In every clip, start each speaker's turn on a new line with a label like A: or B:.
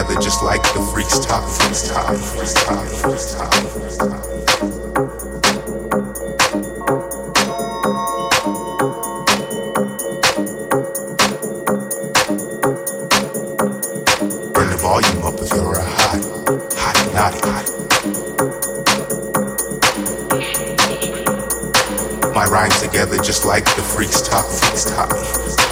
A: Together just like the freaks talk, freaks talk, freaks talk, freaks talk, freaks talk. Burn the volume up if you're a hot, hot, naughty, hot. My rhymes together just like the freaks talk, freaks talk. Freaks talk,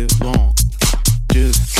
B: live long. Just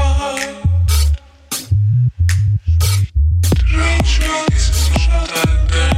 B: Schmerz, Schmerz, Schmerz,